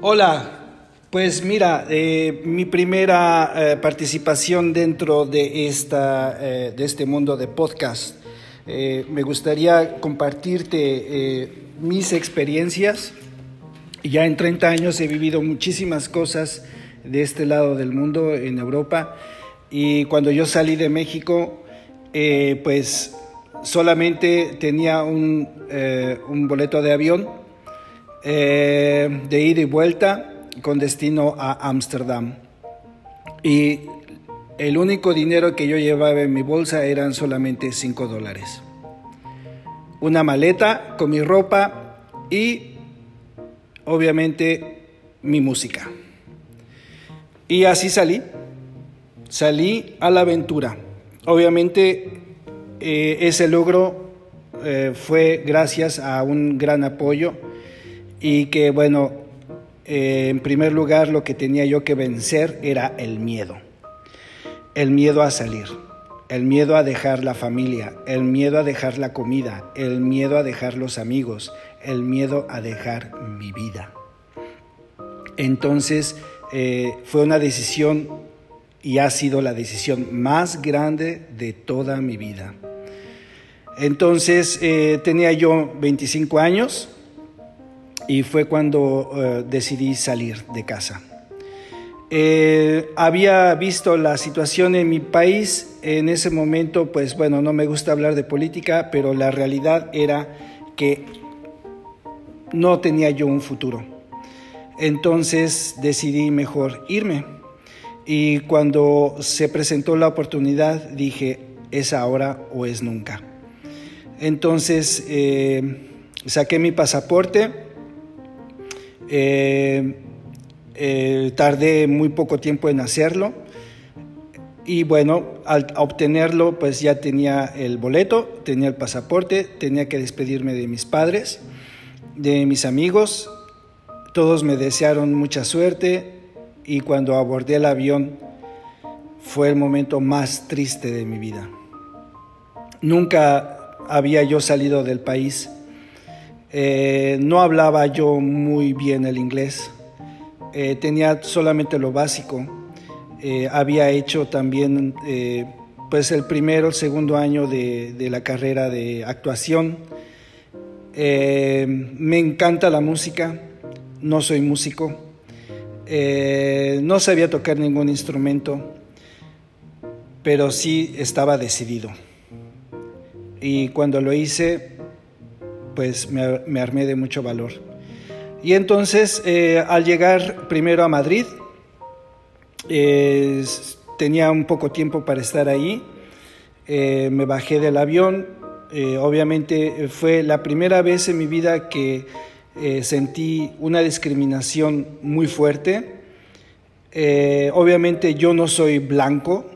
Hola, pues mira, eh, mi primera eh, participación dentro de, esta, eh, de este mundo de podcast. me gustaría compartirte mis experiencias. Ya en 30 años he vivido muchísimas cosas de este lado del mundo, en Europa. Y cuando yo salí de México, pues solamente tenía un, un boleto de avión eh, de ida y vuelta con destino a Ámsterdam. Y el único dinero que yo llevaba en mi bolsa eran solamente 5 dólares. Una maleta con mi ropa y obviamente mi música. Y así salí. Salí a la aventura. Obviamente eh, ese logro eh, fue gracias a un gran apoyo y que bueno, eh, en primer lugar lo que tenía yo que vencer era el miedo, el miedo a salir, el miedo a dejar la familia, el miedo a dejar la comida, el miedo a dejar los amigos, el miedo a dejar mi vida. Entonces eh, fue una decisión y ha sido la decisión más grande de toda mi vida. Entonces eh, tenía yo 25 años, y fue cuando eh, decidí salir de casa. Eh, había visto la situación en mi país, en ese momento, pues bueno, no me gusta hablar de política, pero la realidad era que no tenía yo un futuro. Entonces decidí mejor irme. Y cuando se presentó la oportunidad, dije, es ahora o es nunca. Entonces eh, saqué mi pasaporte eh, eh, tardé muy poco tiempo en hacerlo y bueno, al obtenerlo pues ya tenía el boleto, tenía el pasaporte, tenía que despedirme de mis padres, de mis amigos, todos me desearon mucha suerte y cuando abordé el avión fue el momento más triste de mi vida. Nunca había yo salido del país eh, no hablaba yo muy bien el inglés, eh, tenía solamente lo básico. Eh, había hecho también pues el primero, el segundo año de, de la carrera de actuación. me encanta la música, no soy músico, no sabía tocar ningún instrumento, pero sí estaba decidido. Y cuando lo hice, pues me, armé de mucho valor. Y entonces, eh, al llegar primero a Madrid, tenía un poco tiempo para estar ahí, eh, me bajé del avión, eh, obviamente fue la primera vez en mi vida que sentí una discriminación muy fuerte. obviamente yo no soy blanco,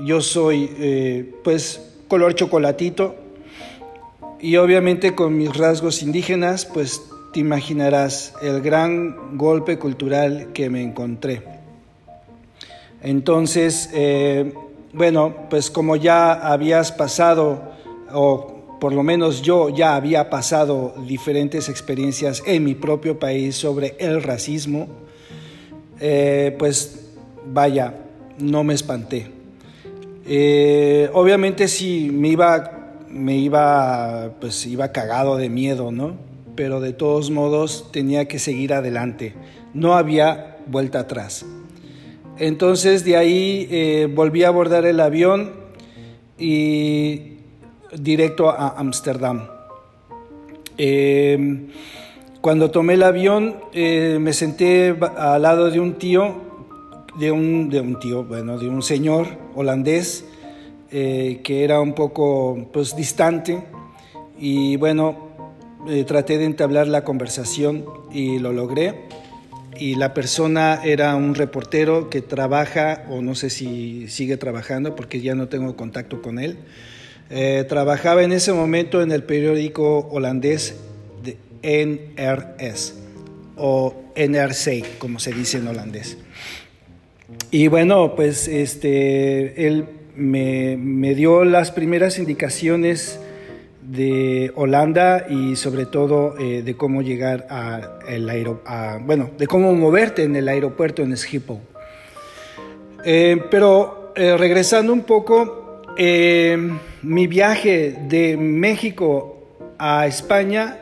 yo soy pues color chocolatito, y obviamente con mis rasgos indígenas, pues te imaginarás el gran golpe cultural que me encontré. Entonces, eh, bueno, pues como ya habías pasado, o por lo menos yo ya había pasado diferentes experiencias en mi propio país sobre el racismo, eh, pues vaya, no me espanté. Eh, obviamente si me iba me iba, pues iba cagado de miedo, ¿no? Pero de todos modos tenía que seguir adelante. No había vuelta atrás. Entonces de ahí eh, volví a abordar el avión y directo a Ámsterdam. Em, cuando tomé el avión eh, me senté al lado de un tío, de un, de un tío, bueno, de un señor holandés eh, que era un poco pues, distante y bueno, eh, traté de entablar la conversación y lo logré. Y la persona era un reportero que trabaja, o no sé si sigue trabajando porque ya no tengo contacto con él. Eh, trabajaba en ese momento en el periódico holandés de NRS o NRC, como se dice en holandés. Y bueno, pues este, él me, dio las primeras indicaciones de Holanda y sobre todo eh, de cómo llegar a el bueno, de cómo moverte en el aeropuerto en Schiphol. Eh, pero eh, regresando un poco, mi viaje de México a España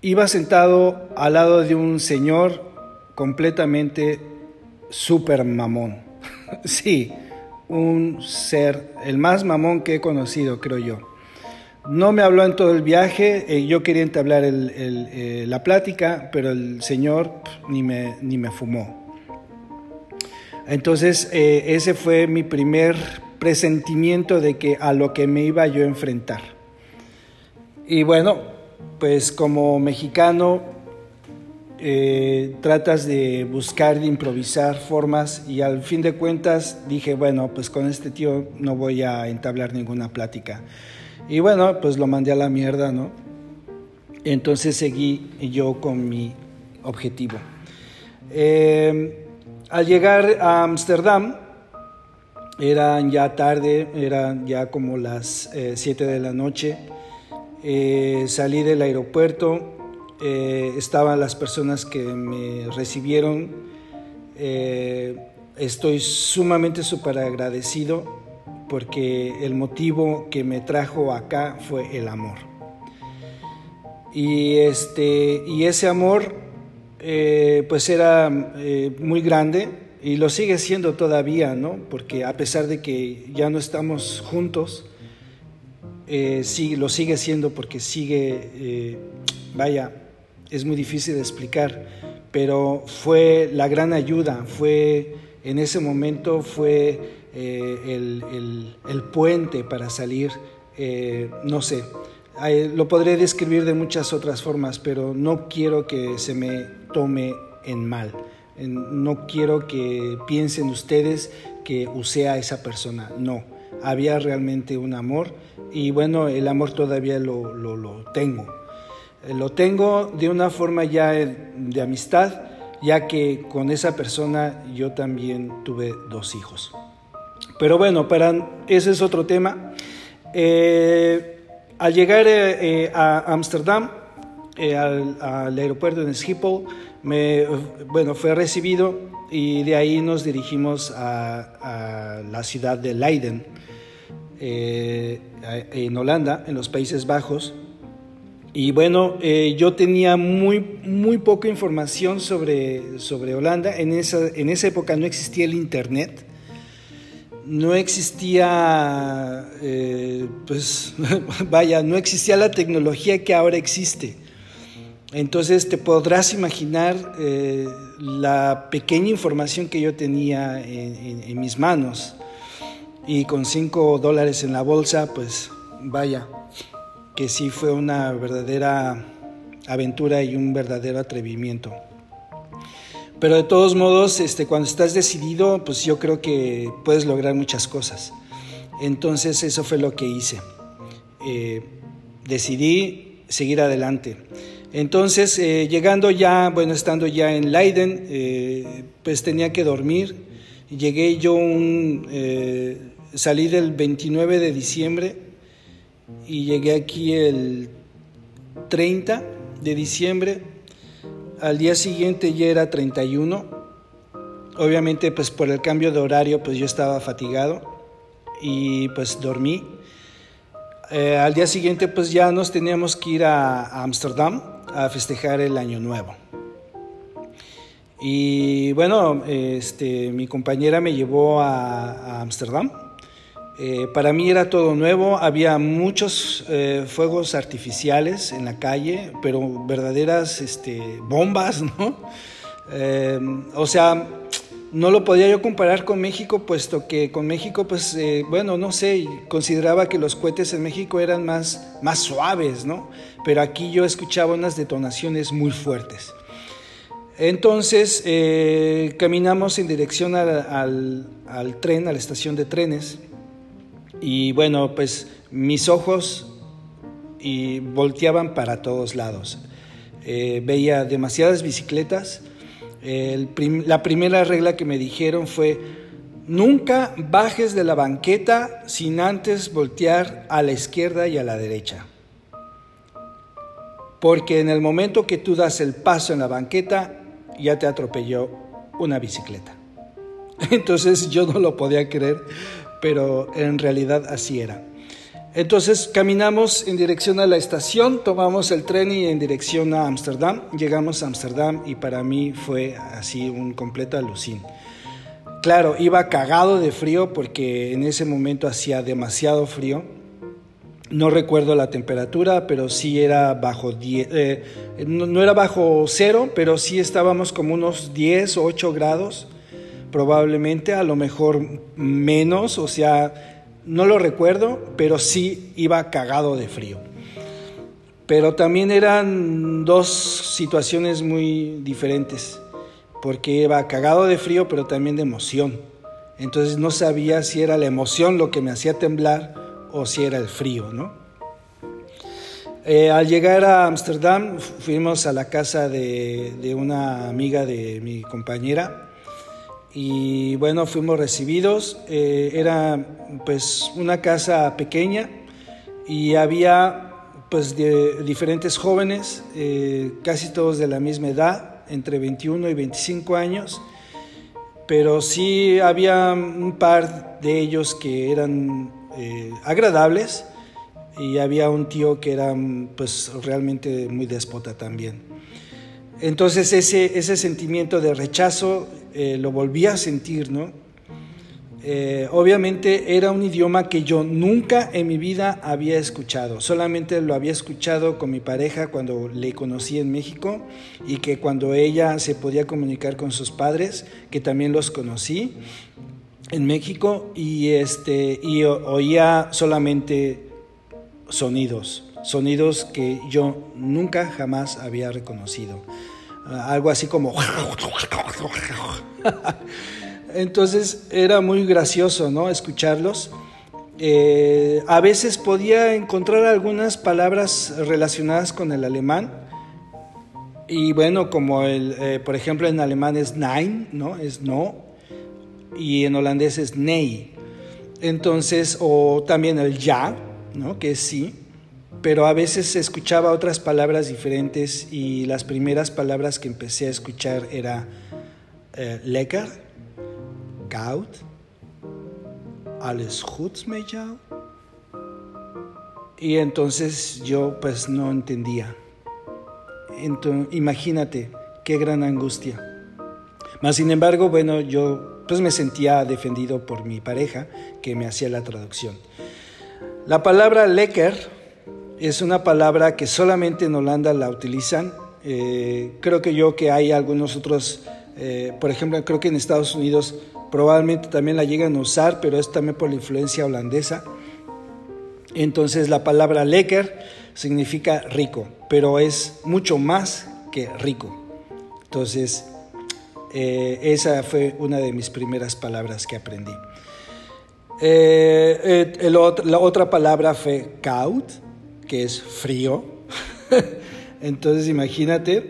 iba sentado al lado de un señor completamente súper mamón. sí, un ser, el más mamón que he conocido, creo yo. No me habló en todo el viaje, eh, yo quería entablar eh, la plática, pero el señor ni, me, ni me fumó. Entonces, eh, ese fue mi primer presentimiento de que a lo que me iba yo a enfrentar. Y bueno, pues como mexicano tratas de buscar, de improvisar formas y al fin de cuentas dije, bueno, pues con este tío no voy a entablar ninguna plática. Y bueno, pues lo mandé a la mierda, ¿no? Entonces seguí yo con mi objetivo. Eh, al llegar a Ámsterdam, eran ya tarde, eran ya como las 7 eh, de la noche. Eh, salí del aeropuerto, estaban las personas que me recibieron. estoy sumamente súper agradecido porque el motivo que me trajo acá fue el amor. Y, este, y ese amor eh, pues era eh, muy grande y lo sigue siendo todavía, ¿no? Porque a pesar de que ya no estamos juntos, eh, sí, lo sigue siendo porque sigue, vaya, es muy difícil de explicar, pero fue la gran ayuda, fue en ese momento fue eh, el, puente para salir, eh, no sé, lo podré describir de muchas otras formas, pero no quiero que se me tome en mal. No quiero que piensen ustedes que usé a esa persona. No, había realmente un amor y bueno, el amor todavía lo, lo tengo. Eh, lo tengo de una forma ya de amistad, ya que con esa persona yo también tuve dos hijos. Pero bueno, para, ese es otro tema. Eh, al llegar eh, eh, a Ámsterdam, al, aeropuerto de Schiphol, me, bueno, fue recibido y de ahí nos dirigimos a, la ciudad de Leiden, en Holanda, en los Países Bajos. Y bueno, yo tenía muy, muy poca información sobre, sobre Holanda. En esa, en esa época no existía el Internet no existía, eh, pues vaya, no existía la tecnología que ahora existe. Entonces te podrás imaginar eh, la pequeña información que yo tenía en, mis manos. Y con cinco dólares en la bolsa, pues vaya, que sí fue una verdadera aventura y un verdadero atrevimiento. Pero de todos modos, este, cuando estás decidido, pues yo creo que puedes lograr muchas cosas. Entonces eso fue lo que hice. Eh, decidí seguir adelante. Entonces, eh, llegando ya, bueno, estando ya en Leiden, eh, pues tenía que dormir. Llegué yo un, salí del 29 de diciembre y llegué aquí el 30 de diciembre al día siguiente ya era 31. Obviamente pues por el cambio de horario pues yo estaba fatigado y pues dormí. Eh, al día siguiente pues ya nos teníamos que ir a Ámsterdam a, festejar el año nuevo. Y bueno, este, mi compañera me llevó a Ámsterdam eh, para mí era todo nuevo, había muchos eh, fuegos artificiales en la calle, pero verdaderas este, bombas, ¿no? Eh, o sea, no lo podía yo comparar con México, puesto que con México, pues, bueno, no sé, consideraba que los cohetes en México eran más, más suaves, ¿no? Pero aquí yo escuchaba unas detonaciones muy fuertes. Entonces, caminamos en dirección al, al tren, a la estación de trenes, y bueno, pues mis ojos y volteaban para todos lados. Eh, veía demasiadas bicicletas. la primera regla que me dijeron fue, nunca bajes de la banqueta sin antes voltear a la izquierda y a la derecha. porque en el momento que tú das el paso en la banqueta, ya te atropelló una bicicleta. Entonces yo no lo podía creer, pero en realidad así era. Entonces caminamos en dirección a la estación, tomamos el tren y en dirección a Ámsterdam. Llegamos a Ámsterdam y para mí fue así un completo alucín. Claro, iba cagado de frío porque en ese momento hacía demasiado frío. No recuerdo la temperatura, pero sí era bajo 10, eh, no, era bajo cero, pero sí estábamos como unos 10 o 8 grados, probablemente, a lo mejor menos, o sea, no lo recuerdo, pero sí iba cagado de frío. Pero también eran dos situaciones muy diferentes porque iba cagado de frío, pero también de emoción. Entonces no sabía si era la emoción lo que me hacía temblar o si era el frío, ¿no? Eh, al llegar a Ámsterdam fuimos a la casa de, una amiga de mi compañera y bueno, fuimos recibidos. Eh, era pues una casa pequeña y había pues de diferentes jóvenes, eh, casi todos de la misma edad entre 21 y 25 años, pero sí había un par de ellos que eran eh, agradables y había un tío que era pues realmente muy déspota también. Entonces ese, ese sentimiento de rechazo eh, lo volví a sentir, ¿no? Eh, obviamente era un idioma que yo nunca en mi vida había escuchado, solamente lo había escuchado con mi pareja cuando le conocí en México y que cuando ella se podía comunicar con sus padres, que también los conocí en México y, este, y oía solamente sonidos, sonidos que yo nunca jamás había reconocido. Algo así como... Entonces era muy gracioso, ¿no? Escucharlos. Eh, a veces podía encontrar algunas palabras relacionadas con el alemán. Y bueno, como el, eh, por ejemplo en alemán es nein, ¿no? Es no. Y en holandés es nei. Entonces, o también el ja, ¿no? Que es sí. Pero a veces escuchaba otras palabras diferentes y las primeras palabras que empecé a escuchar era eh, lecker, Goud? Alles jou? Y entonces yo pues no entendía. Entonces, imagínate qué gran angustia. Mas sin embargo, bueno, yo pues me sentía defendido por mi pareja que me hacía la traducción. La palabra lecker es una palabra que solamente en Holanda la utilizan. Eh, creo que yo que hay algunos otros, eh, por ejemplo, creo que en Estados Unidos probablemente también la llegan a usar, pero es también por la influencia holandesa. Entonces la palabra lekker significa rico, pero es mucho más que rico. Entonces, eh, esa fue una de mis primeras palabras que aprendí. La otra palabra fue koud, que es frío. Entonces, imagínate,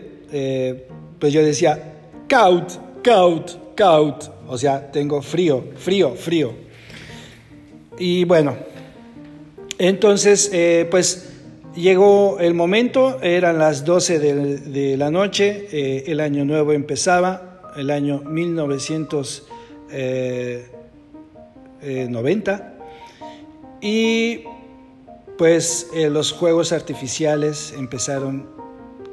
pues yo decía koud, koud, koud. O sea, tengo frío, frío, frío. Y bueno, entonces, eh, pues llegó el momento, eran las 12 de, la noche, eh, el año nuevo empezaba, el año 1990, y pues eh, los juegos artificiales empezaron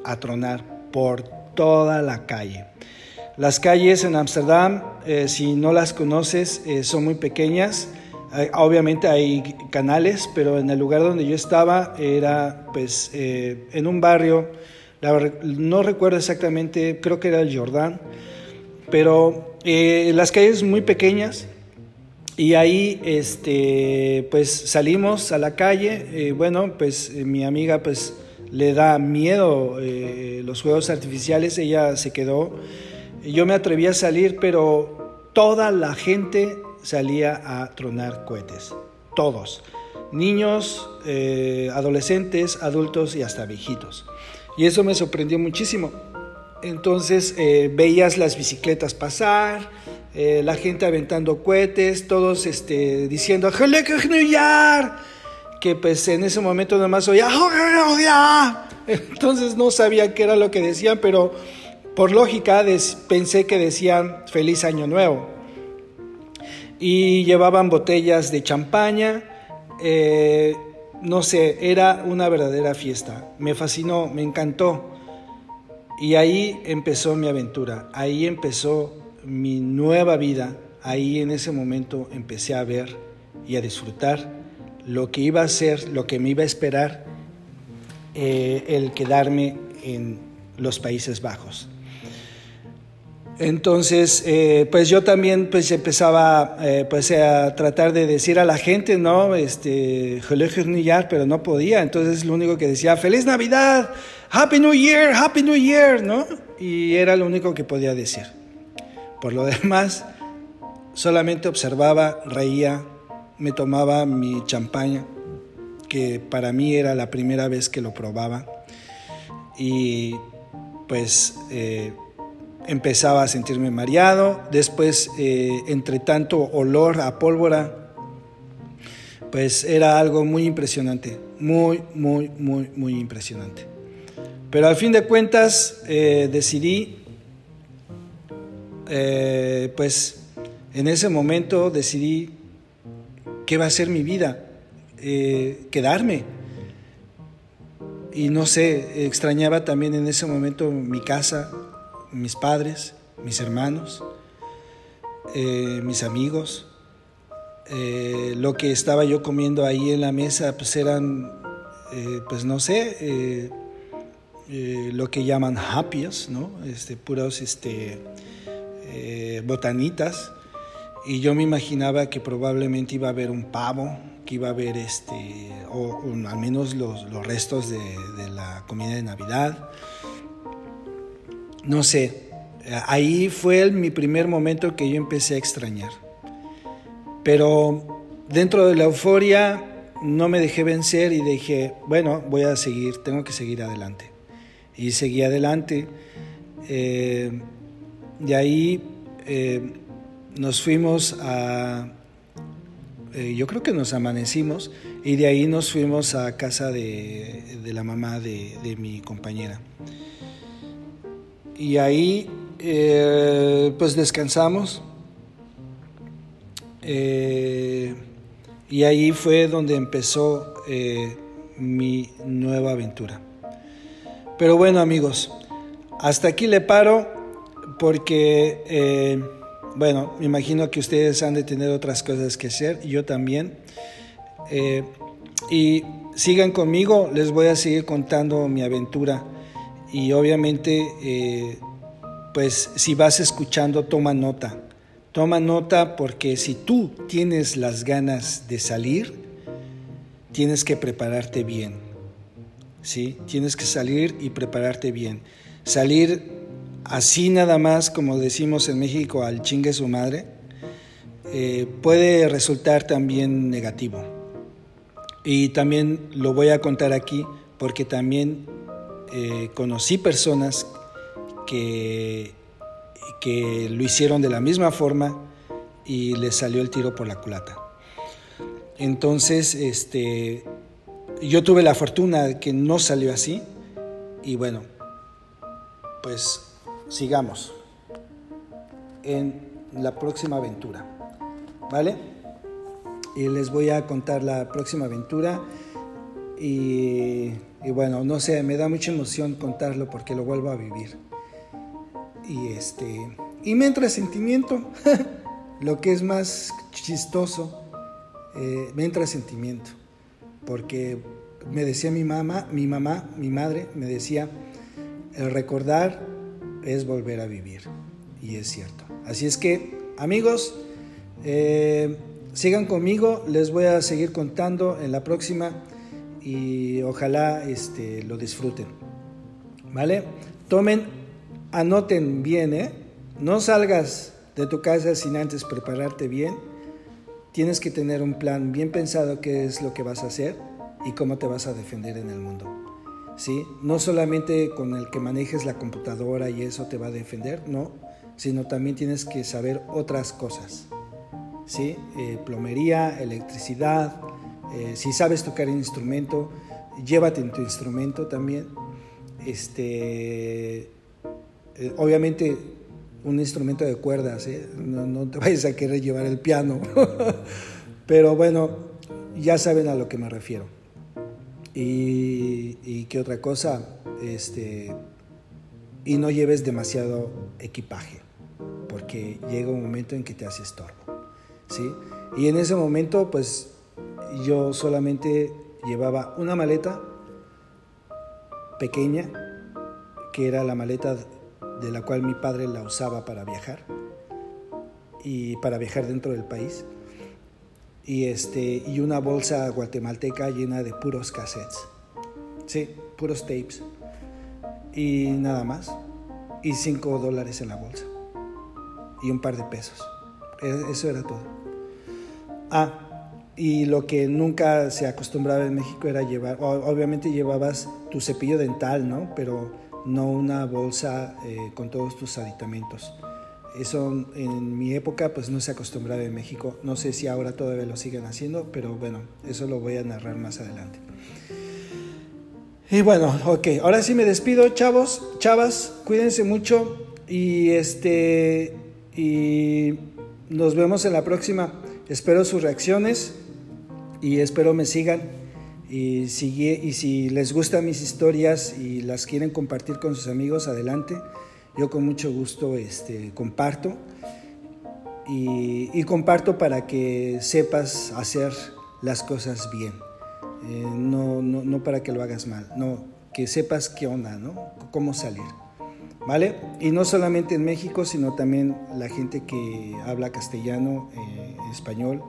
a tronar por toda la calle. Las calles en Ámsterdam, eh, si no las conoces, eh, son muy pequeñas. obviamente hay canales, pero en el lugar donde yo estaba era pues en un barrio, no recuerdo exactamente, creo que era el Jordán, pero las calles muy pequeñas y ahí este, pues salimos a la calle, bueno, pues mi amiga pues le da miedo los juegos artificiales, ella se quedó yo me atreví a salir, pero toda la gente salía a tronar cohetes. Todos. Niños, eh, adolescentes, adultos y hasta viejitos. Y eso me sorprendió muchísimo. Entonces eh, veías las bicicletas pasar, eh, la gente aventando cohetes, todos este, diciendo que pues en ese momento nomás oía Entonces no sabía qué era lo que decían, pero por lógica pensé que decían feliz año nuevo. Y llevaban botellas de champaña. Eh, no sé, era una verdadera fiesta. Me fascinó, me encantó. Y ahí empezó mi aventura, ahí empezó mi nueva vida, ahí en ese momento empecé a ver y a disfrutar lo que iba a ser, lo que me iba a esperar eh, el quedarme en los Países Bajos. Entonces, eh, pues yo también pues empezaba eh, pues a tratar de decir a la gente, ¿no? Este, pero no podía. Entonces lo único que decía, feliz Navidad, Happy New Year, Happy New Year, ¿no? Y era lo único que podía decir. Por lo demás, solamente observaba, reía, me tomaba mi champaña, que para mí era la primera vez que lo probaba. Y pues... Eh, empezaba a sentirme mareado, después eh, entre tanto olor a pólvora, pues era algo muy impresionante, muy, muy, muy, muy impresionante. Pero al fin de cuentas eh, decidí, eh, pues en ese momento decidí qué va a ser mi vida, quedarme. Y no sé, extrañaba también en ese momento mi casa, mis padres, mis hermanos, eh, mis amigos. Eh, lo que estaba yo comiendo ahí en la mesa, pues eran, eh, pues no sé, lo que llaman happies, ¿no? Este, puros este, botanitas. Y yo me imaginaba que probablemente iba a haber un pavo, que iba a haber este, o, al menos los, restos de, la comida de Navidad no sé, ahí fue mi primer momento que yo empecé a extrañar. Pero dentro de la euforia no me dejé vencer y dije, bueno, voy a seguir, tengo que seguir adelante. Y seguí adelante. Eh, de ahí eh, nos fuimos a, eh, yo creo que nos amanecimos y de ahí nos fuimos a casa de, la mamá de mi compañera y ahí eh, pues descansamos. Y ahí fue donde empezó mi nueva aventura. Pero bueno amigos, hasta aquí le paro porque, bueno, me imagino que ustedes han de tener otras cosas que hacer, yo también. y sigan conmigo, les voy a seguir contando mi aventura y obviamente eh, pues si vas escuchando toma nota. Toma nota porque si tú tienes las ganas de salir, tienes que prepararte bien. ¿Sí? Tienes que salir y prepararte bien. Salir así nada más, como decimos en México, al chingue su madre, eh, puede resultar también negativo. Y también lo voy a contar aquí porque también eh, conocí personas que, que lo hicieron de la misma forma y les salió el tiro por la culata. Entonces, este, yo tuve la fortuna de que no salió así y bueno, pues sigamos en la próxima aventura, ¿vale? Y les voy a contar la próxima aventura y y bueno, no sé, me da mucha emoción contarlo porque lo vuelvo a vivir. Y este, y me entra sentimiento, lo que es más chistoso, eh, me entra sentimiento, porque me decía mi mamá, mi mamá, mi madre, me decía, el recordar es volver a vivir, y es cierto. Así es que, amigos, eh, sigan conmigo, les voy a seguir contando en la próxima y ojalá este, lo disfruten. ¿Vale? Tomen, anoten bien, ¿eh? No salgas de tu casa sin antes prepararte bien. Tienes que tener un plan bien pensado qué es lo que vas a hacer y cómo te vas a defender en el mundo. ¿Sí? No solamente con el que manejes la computadora y eso te va a defender, no, sino también tienes que saber otras cosas. ¿Sí? Eh, plomería, electricidad, eh, si sabes tocar un instrumento, llévate en tu instrumento también. este, eh, obviamente un instrumento de cuerdas, ¿eh? no, te vayas a querer llevar el piano, pero bueno, ya saben a lo que me refiero. Y, qué otra cosa, este, y no lleves demasiado equipaje, porque llega un momento en que te hace estorbo, ¿sí? Y en ese momento, pues yo solamente llevaba una maleta pequeña, que era la maleta de la cual mi padre la usaba para viajar y para viajar dentro del país. Y, este, y una bolsa guatemalteca llena de puros cassettes. Sí, puros tapes. Y nada más. Y cinco dólares en la bolsa. Y un par de pesos. E, eso era todo. Ah, y lo que nunca se acostumbraba en México era llevar, obviamente llevabas tu cepillo dental, ¿no? Pero no una bolsa eh, con todos tus aditamentos. Eso en mi época pues no se acostumbraba en México. No sé si ahora todavía lo siguen haciendo, pero bueno, eso lo voy a narrar más adelante. Y bueno, ok, ahora sí me despido, chavos, chavas, cuídense mucho y este y nos vemos en la próxima. Espero sus reacciones y espero me sigan. Y si, y si les gustan mis historias y las quieren compartir con sus amigos, adelante. Yo con mucho gusto este, comparto. Y, comparto para que sepas hacer las cosas bien. Eh, no, no, no, para que lo hagas mal, no, que sepas qué onda, ¿no? Cómo salir. ¿Vale? Y no solamente en México, sino también la gente que habla castellano, eh, español,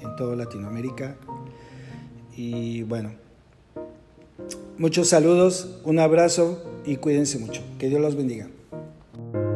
en toda Latinoamérica, y bueno, muchos saludos, un abrazo y cuídense mucho. Que Dios los bendiga. Thank you.